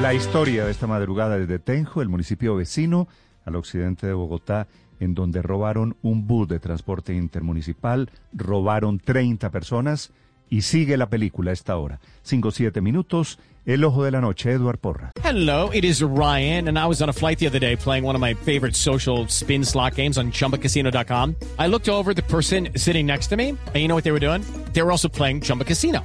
La historia de esta madrugada desde Tenjo, el municipio vecino al occidente de Bogotá, en donde robaron un bus de transporte intermunicipal, robaron 30 personas y sigue la película a esta hora. 5-7 minutos, El Ojo de la Noche, Eduard Porra. Hello, it is Ryan, and I was on a flight the other day playing one of my favorite social spin slot games on chumbacasino.com. I looked over the person sitting next to me, and you know what they were doing? They were also playing Chumba Casino.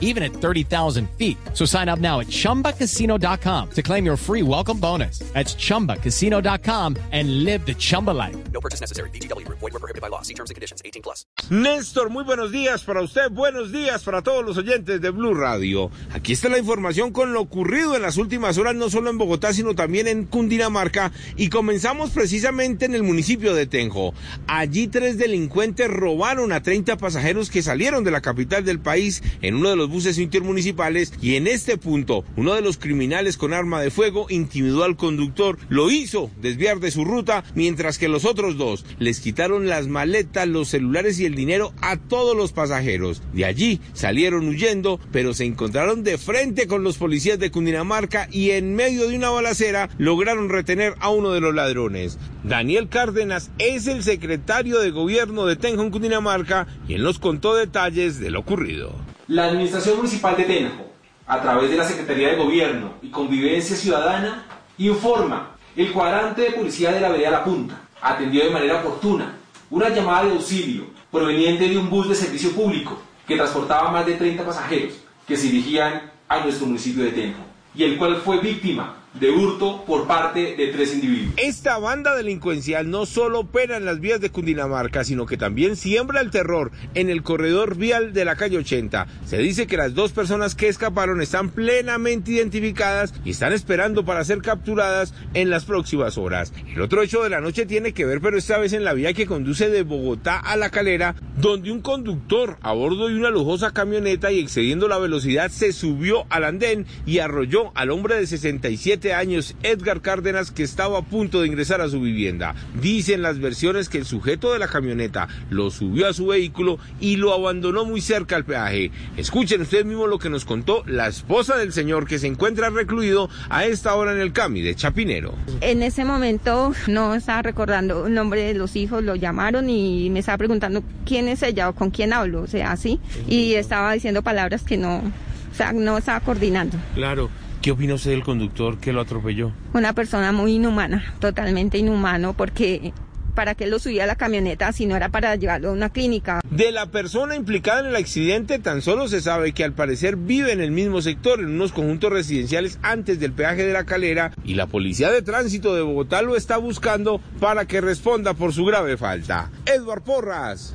even at 30,000 feet. So sign up now at chumbacasino.com to claim your free welcome bonus. That's chumbacasino.com and live the Chumba life. No purchase necessary. BGW. Void were prohibited by law. See terms and conditions. 18 plus. Néstor, muy buenos días para usted, buenos días para todos los oyentes de Blue Radio. Aquí está la información con lo ocurrido en las últimas horas, no solo en Bogotá, sino también en Cundinamarca. Y comenzamos precisamente en el municipio de Tenjo. Allí tres delincuentes robaron a 30 pasajeros que salieron de la capital del país en uno de los buses intermunicipales y en este punto uno de los criminales con arma de fuego intimidó al conductor, lo hizo desviar de su ruta, mientras que los otros dos les quitaron las maletas, los celulares y el dinero a todos los pasajeros. De allí salieron huyendo, pero se encontraron de frente con los policías de Cundinamarca y en medio de una balacera lograron retener a uno de los ladrones. Daniel Cárdenas es el secretario de gobierno de Tenjo en Cundinamarca y él nos contó detalles de lo ocurrido. La Administración Municipal de Tenjo, a través de la Secretaría de Gobierno y Convivencia Ciudadana, informa el cuadrante de policía de la vereda La Punta atendió de manera oportuna una llamada de auxilio proveniente de un bus de servicio público que transportaba más de 30 pasajeros que se dirigían a nuestro municipio de Tenjo y el cual fue víctima de hurto por parte de tres individuos. Esta banda delincuencial no solo opera en las vías de Cundinamarca, sino que también siembra el terror en el corredor vial de la calle 80. Se dice que las dos personas que escaparon están plenamente identificadas y están esperando para ser capturadas en las próximas horas. El otro hecho de la noche tiene que ver, pero esta vez en la vía que conduce de Bogotá a La Calera, donde un conductor a bordo de una lujosa camioneta y excediendo la velocidad se subió al andén y arrolló al hombre de 67 años, Edgar Cárdenas, que estaba a punto de ingresar a su vivienda. Dicen las versiones que el sujeto de la camioneta lo subió a su vehículo y lo abandonó muy cerca al peaje. Escuchen ustedes mismos lo que nos contó la esposa del señor que se encuentra recluido a esta hora en el CAMI de Chapinero. En ese momento no estaba recordando el nombre de los hijos, lo llamaron y me estaba preguntando quién es ella o con quién hablo, o sea, así, y estaba diciendo palabras que no, o sea, no estaba coordinando. Claro. ¿Qué opina usted del conductor que lo atropelló? Una persona muy inhumana, totalmente inhumano, porque ¿para qué lo subía a la camioneta si no era para llevarlo a una clínica? De la persona implicada en el accidente tan solo se sabe que al parecer vive en el mismo sector, en unos conjuntos residenciales antes del peaje de la calera y la policía de tránsito de Bogotá lo está buscando para que responda por su grave falta. Edward Porras.